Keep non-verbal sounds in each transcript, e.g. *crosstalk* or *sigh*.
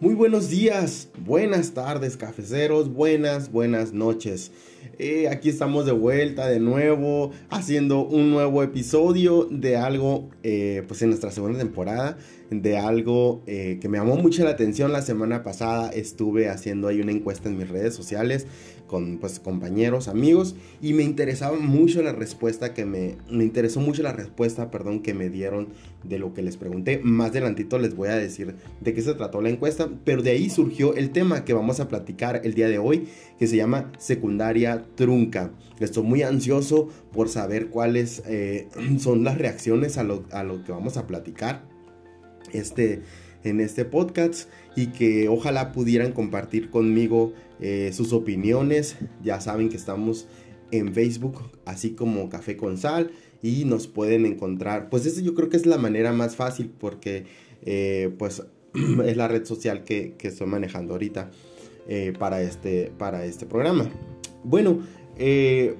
Muy buenos días, buenas tardes, cafeceros, buenas, buenas noches. Eh, aquí estamos de vuelta de nuevo, haciendo un nuevo episodio de algo, eh, pues en nuestra segunda temporada, de algo eh, que me llamó mucho la atención la semana pasada. Estuve haciendo ahí una encuesta en mis redes sociales con pues, compañeros, amigos, y me interesaba mucho la respuesta que me, me interesó mucho la respuesta, perdón, que me dieron de lo que les pregunté. Más adelantito les voy a decir de qué se trató la encuesta, pero de ahí surgió el tema que vamos a platicar el día de hoy, que se llama secundaria trunca. Estoy muy ansioso por saber cuáles eh, *clears throat* son las reacciones a lo, a lo que vamos a platicar. Este, en este podcast y que ojalá pudieran compartir conmigo eh, sus opiniones. Ya saben que estamos en Facebook, así como Café con Sal, y nos pueden encontrar. Pues eso yo creo que es la manera más fácil porque eh, pues *clears throat* es la red social que, estoy manejando ahorita para, este, para este programa. Bueno,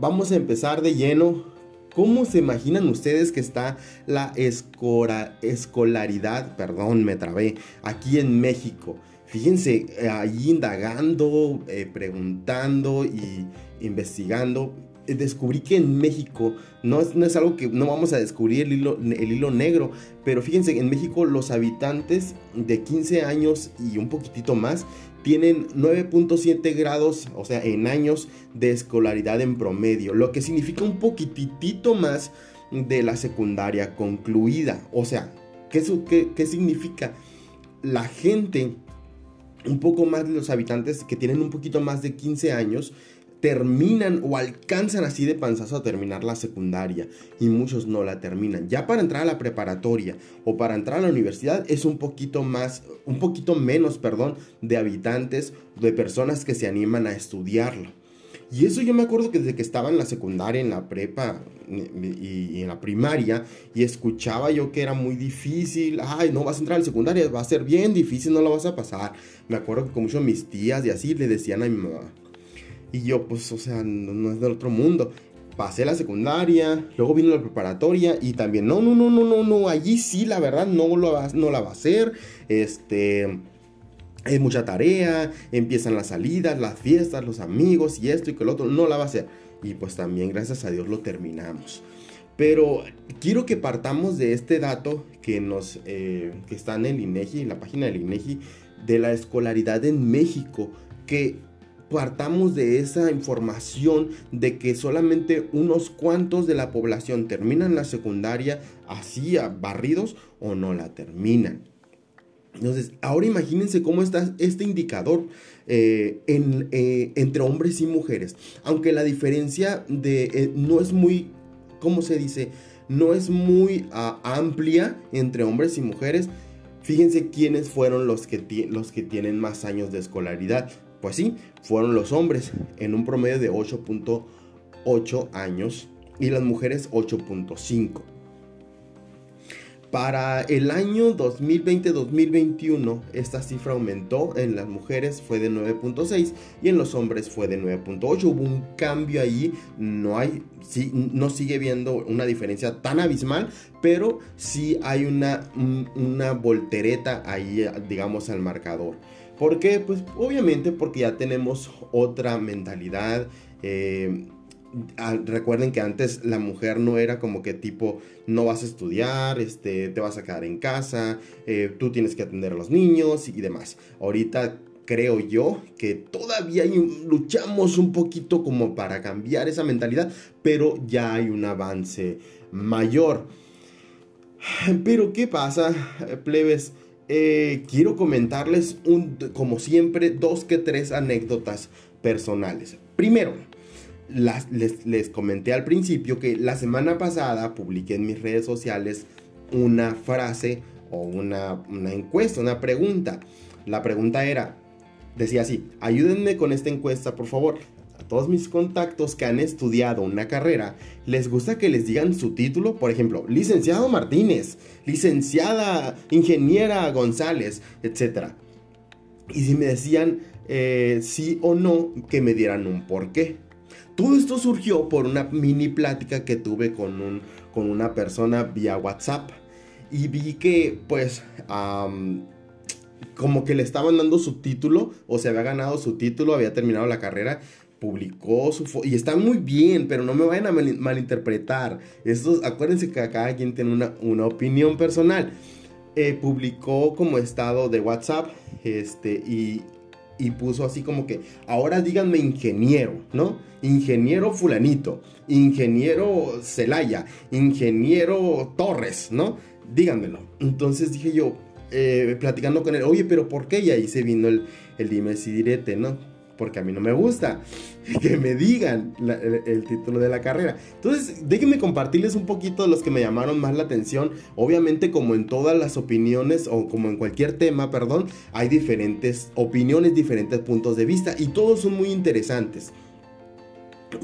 vamos a empezar de lleno. ¿Cómo se imaginan ustedes que está la escolaridad, perdón, me trabé, aquí en México? Fíjense, eh, ahí indagando, eh, preguntando y investigando, eh, descubrí que en México no es, no es, algo que no vamos a descubrir el hilo, el hilo negro, pero fíjense, en México los habitantes de 15 años y un poquitito más tienen 9.7 grados, o sea, en años de escolaridad en promedio, lo que significa un poquitito más de la secundaria concluida. O sea, ¿qué, qué, qué significa? La gente, un poco más de los habitantes que tienen un poquito más de 15 años, terminan o alcanzan así de panzazo a terminar la secundaria y muchos no la terminan. Ya para entrar a la preparatoria o para entrar a la universidad es un poquito más, un poquito menos, perdón, de habitantes, de personas que se animan a estudiarlo. Y eso yo me acuerdo que desde que estaba en la secundaria, en la prepa y, en la primaria, y escuchaba yo que era muy difícil, ay, no vas a entrar a la secundaria, va a ser bien difícil, no lo vas a pasar. Me acuerdo que con muchos mis tías y así le decían a mi mamá, y yo, pues, o sea, no, es del otro mundo. Pasé la secundaria, luego vino la preparatoria y también, no, no, no, no, no, no, allí sí, la verdad, no, lo va, no la va a hacer. Este, hay mucha tarea, empiezan las salidas, las fiestas, los amigos y esto y que el otro, no la va a hacer. Y pues también, gracias a Dios, lo terminamos. Pero quiero que partamos de este dato que nos eh, que está en el INEGI, en la página del INEGI, de la escolaridad en México, que partamos de esa información de que solamente unos cuantos de la población terminan la secundaria así barridos o no la terminan. Entonces, ahora imagínense cómo está este indicador eh, eh, entre hombres y mujeres. Aunque la diferencia de, eh, no es muy, ¿cómo se dice? No es muy amplia entre hombres y mujeres. Fíjense quiénes fueron los que tienen más años de escolaridad. Pues fueron los hombres en un promedio de 8.8 años y las mujeres 8.5. Para el año 2020-2021 esta cifra aumentó, en las mujeres fue de 9.6 y en los hombres fue de 9.8. Hubo un cambio ahí, no hay, no sigue viendo una diferencia tan abismal, pero sí hay una voltereta ahí, digamos, al marcador. ¿Por qué? Pues obviamente porque ya tenemos otra mentalidad. Eh, recuerden que antes la mujer no era como que tipo no vas a estudiar, este, te vas a quedar en casa, eh, tú tienes que atender a los niños y demás. Ahorita creo yo que todavía luchamos un poquito como para cambiar esa mentalidad, pero ya hay un avance mayor. Pero ¿qué pasa, plebes? Eh, quiero comentarles, un, como siempre, dos que tres anécdotas personales. Primero, les, comenté al principio que la semana pasada publiqué en mis redes sociales una frase o una, una encuesta, una pregunta. La pregunta era, decía así, ayúdenme con esta encuesta, por favor todos mis contactos que han estudiado una carrera, les gusta que les digan su título, por ejemplo, licenciado Martínez, licenciada ingeniera González, etc. Y si me decían eh, sí o no, que me dieran un por qué. Todo esto surgió por una mini plática que tuve con, un, con una persona vía WhatsApp. Y vi que, pues, como que le estaban dando su título, o se había ganado su título, había terminado la carrera, publicó su foto, y está muy bien, pero no me vayan a malinterpretar. Estos, acuérdense que cada quien tiene una, una opinión personal. Eh, publicó como estado de WhatsApp, este, y, y puso así como que, ahora díganme ingeniero, ¿no? Ingeniero fulanito, ingeniero Celaya, ingeniero Torres, ¿no? Díganmelo. Entonces dije yo, eh, platicando con él, oye, pero ¿por qué? Y ahí se vino el, el dime si direte, ¿no? Porque a mí no me gusta *laughs* que me digan el, título de la carrera. Entonces, déjenme compartirles un poquito de los que me llamaron más la atención. Obviamente, como en todas las opiniones o como en cualquier tema, perdón, hay diferentes opiniones, diferentes puntos de vista y todos son muy interesantes.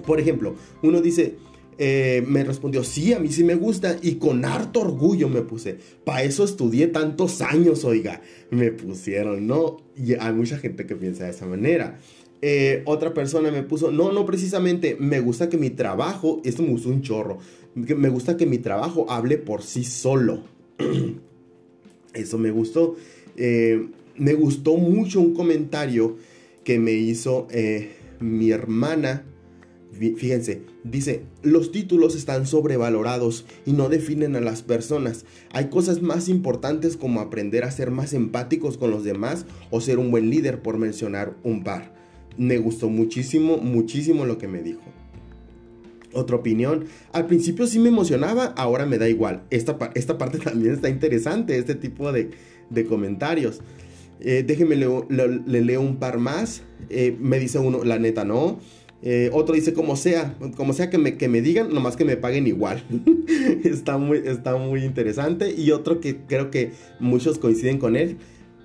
Por ejemplo, uno dice, eh, me respondió, sí, a mí sí me gusta y con harto orgullo me puse. Para eso estudié tantos años, oiga, me pusieron, ¿no? Y hay mucha gente que piensa de esa manera. Eh, otra persona me puso, no, no precisamente, me gusta que mi trabajo, esto me gustó un chorro, me gusta que mi trabajo hable por sí solo. *clears throat* Eso me gustó. Eh, me gustó mucho un comentario que me hizo mi hermana Fíjense, dice, los títulos están sobrevalorados y no definen a las personas. Hay cosas más importantes como aprender a ser más empáticos con los demás o ser un buen líder, por mencionar un par. Me gustó muchísimo, muchísimo lo que me dijo. Otra opinión, al principio sí me emocionaba, ahora me da igual. Esta, esta parte *laughs* también está interesante, este tipo de, comentarios. Eh, déjenme le, leo un par más. Eh, me dice uno, la neta no. Eh, otro dice como sea, como sea que me, que me digan, nomás que me paguen igual. *laughs* está, muy, está muy interesante. Y otro que creo que muchos coinciden con él,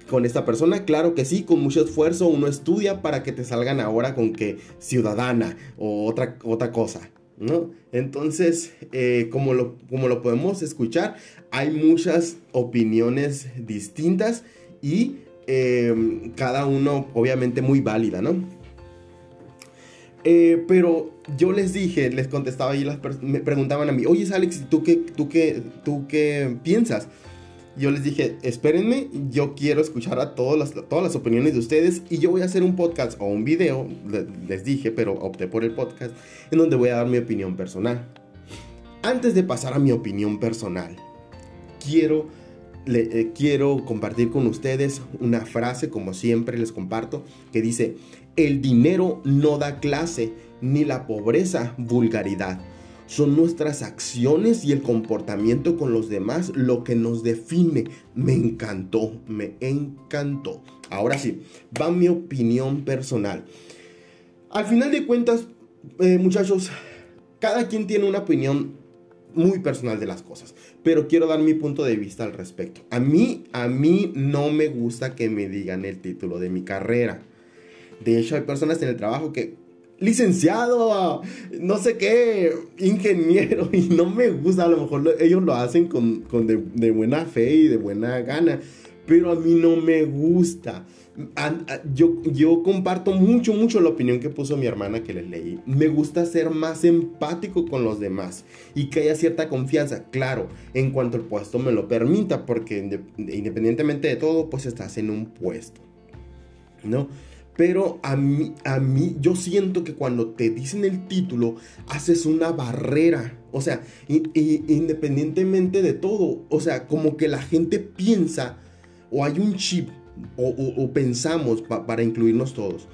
con esta persona, claro que sí, con mucho esfuerzo uno estudia para que te salgan ahora con que ciudadana o otra, otra cosa. ¿No? Entonces, eh, como, lo, como lo podemos escuchar, hay muchas opiniones distintas y eh, cada uno obviamente muy válida, ¿no? Eh, pero yo les dije, les contestaba y me preguntaban a mí, oye Alex, ¿tú qué, tú qué, tú qué piensas? Yo les dije, espérenme, yo quiero escuchar a todas las, todas las opiniones de ustedes y yo voy a hacer un podcast o un video, les dije, pero opté por el podcast, en donde voy a dar mi opinión personal. Antes de pasar a mi opinión personal, quiero, eh, quiero compartir con ustedes una frase, como siempre les comparto, que dice, el dinero no da clase, ni la pobreza vulgaridad. Son nuestras acciones y el comportamiento con los demás lo que nos define. Me encantó, me encantó. Ahora sí, va mi opinión personal. Al final de cuentas, eh, muchachos, cada quien tiene una opinión muy personal de las cosas, pero quiero dar mi punto de vista al respecto. A mí, a mí no me gusta que me digan el título de mi carrera. De hecho, hay personas en el trabajo que, licenciado, no sé qué, ingeniero, *laughs* y no me gusta, a lo mejor ellos lo hacen con, de, buena fe y de buena gana, pero a mí no me gusta. Yo, yo comparto mucho, mucho la opinión que puso mi hermana que le leí. Me gusta ser más empático con los demás y que haya cierta confianza, claro, en cuanto el puesto me lo permita, porque independientemente de todo, pues estás en un puesto, ¿no? Pero a mí, a mí, yo siento que cuando te dicen el título, haces una barrera. O sea, independientemente de todo. O sea, como que la gente piensa, o hay un chip, o, pensamos, para incluirnos todos,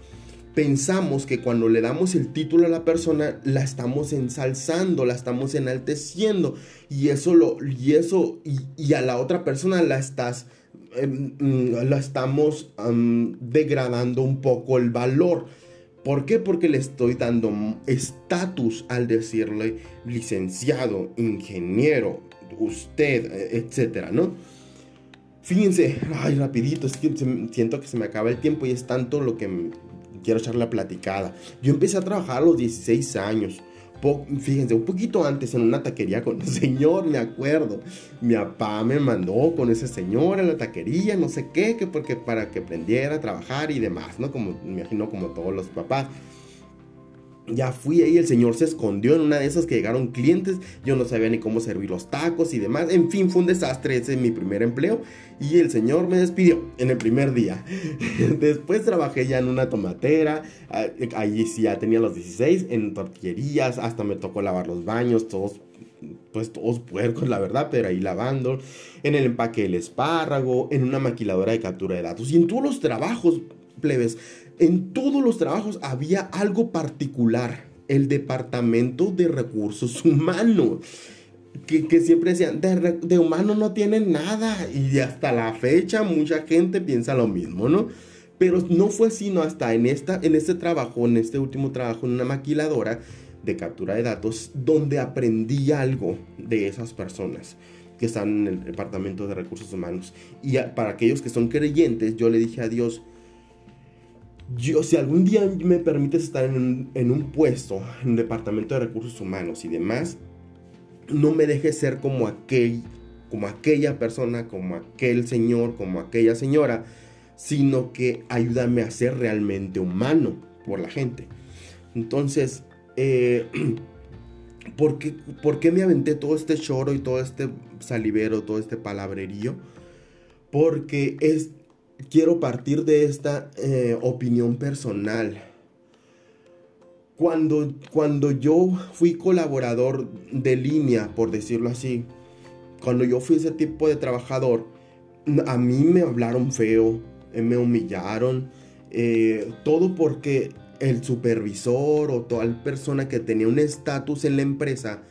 pensamos que cuando le damos el título a la persona, la estamos ensalzando, la estamos enalteciendo. Y eso, lo, y, eso y a la otra persona la estás Mm, la estamos degradando un poco el valor. ¿Por qué? Porque le estoy dando estatus al decirle licenciado, ingeniero, usted, e, etcétera, ¿no? Fíjense, ay, rapidito, es que siento que se me acaba el tiempo y es tanto lo que quiero echar la platicada. Yo empecé a trabajar a los 16 años fíjense, un poquito antes en una taquería con un *laughs* señor, me acuerdo. Mi papá me mandó con ese señor a la taquería, no sé qué, que porque para que aprendiera a trabajar y demás, ¿no? Como me imagino como todos los papás. Ya fui ahí, el señor se escondió en una de esas que llegaron clientes, yo no sabía ni cómo servir los tacos y demás, en fin, fue un desastre, ese es mi primer empleo. Y el señor me despidió en el primer día. *laughs* Después trabajé ya en una tomatera, allí sí ya tenía los 16, en tortillerías, hasta me tocó lavar los baños, todos pues todos puercos, la verdad, pero ahí lavando, en el empaque del espárrago, en una maquiladora de captura de datos. Y en todos los trabajos, plebes, en todos los trabajos había algo particular, el departamento de recursos humanos. Que, siempre decían, de, de, humano no tienen nada. Y hasta la fecha mucha gente piensa lo mismo, ¿no? Pero no fue sino hasta en, esta, en este trabajo, en este último trabajo en una maquiladora de captura de datos, donde aprendí algo de esas personas que están en el departamento de recursos humanos. Y para aquellos que son creyentes, yo le dije a Dios, yo, si algún día me permites estar en un, puesto, en un departamento de recursos humanos y demás, no me dejes ser como aquel, como aquella persona, como aquel señor, como aquella señora, sino que ayúdame a ser realmente humano por la gente. Entonces, eh, *clears throat* ¿por, qué, ¿por, qué, me aventé todo este choro y todo este salivero, todo este palabrerío? Porque es, quiero partir de esta eh, opinión personal. Cuando, cuando yo fui colaborador de línea, por decirlo así, cuando yo fui ese tipo de trabajador, a mí me hablaron feo, eh, me humillaron, eh, todo porque el supervisor o toda persona que tenía un estatus en la empresa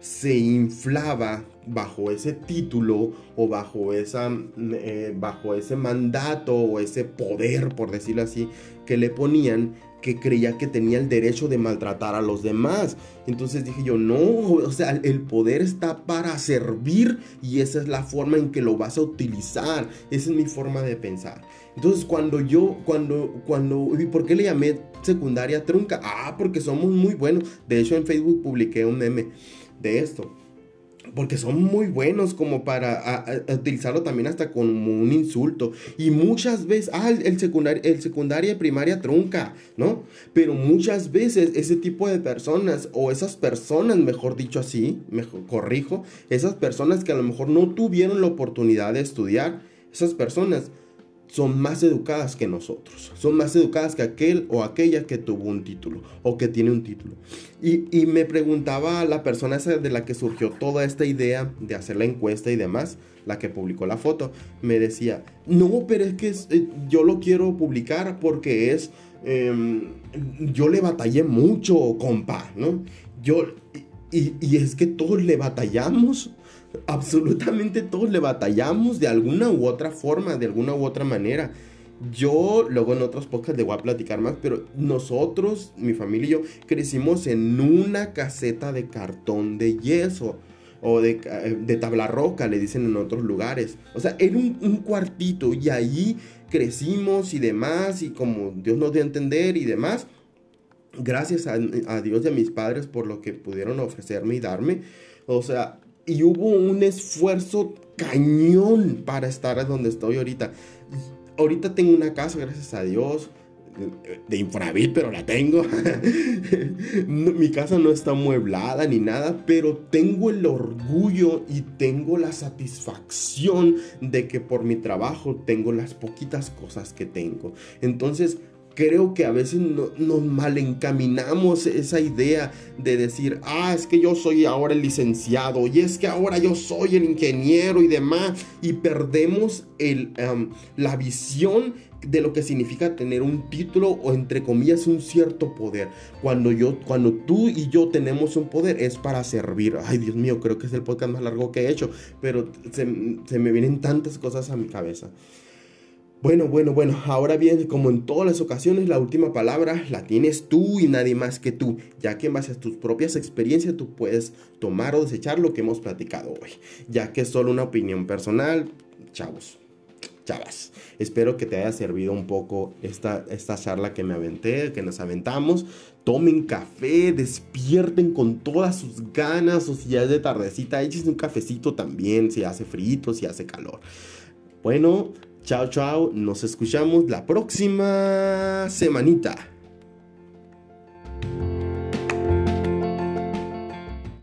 se inflaba bajo ese título o bajo, esa, eh, bajo ese mandato o ese poder, por decirlo así, que le ponían que creía que tenía el derecho de maltratar a los demás. Entonces dije yo, no, o sea, el poder está para servir y esa es la forma en que lo vas a utilizar. Esa es mi forma de pensar. Entonces cuando yo, cuando, cuando, ¿por qué le llamé secundaria trunca? Ah, porque somos muy buenos. De hecho en Facebook publiqué un meme de esto. Porque son muy buenos como para utilizarlo también hasta como un insulto. Y muchas veces, ah, el, secundario, el secundaria y primaria trunca, ¿no? Pero muchas veces ese tipo de personas, o esas personas, mejor dicho así, mejor corrijo, esas personas que a lo mejor no tuvieron la oportunidad de estudiar, esas personas son más educadas que nosotros. Son más educadas que aquel o aquella que tuvo un título o que tiene un título. Y, me preguntaba la persona esa de la que surgió toda esta idea de hacer la encuesta y demás, la que publicó la foto, me decía, no, pero es que eh, yo lo quiero publicar porque es, em, yo le batallé mucho, compa, ¿no? Yo, y, y es que todos le batallamos absolutamente todos le batallamos de alguna u otra forma, de alguna u otra manera. Yo, luego en otros podcasts le voy a platicar más, pero nosotros, mi familia y yo, crecimos en una caseta de cartón de yeso o de, de tabla roca, le dicen en otros lugares. O sea, era un, un, cuartito y ahí crecimos y demás, y como Dios nos dio a entender y demás. Gracias a, a Dios y a mis padres por lo que pudieron ofrecerme y darme. O sea, y hubo un esfuerzo cañón para estar donde estoy ahorita. Ahorita tengo una casa, gracias a Dios, de Infonavit, pero la tengo. *laughs* Mi casa no está amueblada ni nada, pero tengo el orgullo y tengo la satisfacción de que por mi trabajo tengo las poquitas cosas que tengo. Entonces, creo que a veces nos mal encaminamos esa idea de decir, ah, es que yo soy ahora el licenciado y es que ahora yo soy el ingeniero y demás, y perdemos el, la visión de lo que significa tener un título o entre comillas un cierto poder. Cuando yo, cuando tú y yo tenemos un poder es para servir. Ay, Dios mío, creo que es el podcast más largo que he hecho, pero se, se me vienen tantas cosas a mi cabeza. Bueno, bueno, bueno, ahora bien, como en todas las ocasiones, la última palabra la tienes tú y nadie más que tú, ya que en base a tus propias experiencias tú puedes tomar o desechar lo que hemos platicado hoy, ya que es solo una opinión personal, chavos, chavas. Espero que te haya servido un poco esta, esta charla que me aventé, que nos aventamos. Tomen café, despierten con todas sus ganas, o si ya es de tardecita, échense un cafecito también, si hace frío, si hace calor. Bueno, Chao, chao. Nos escuchamos la próxima semanita.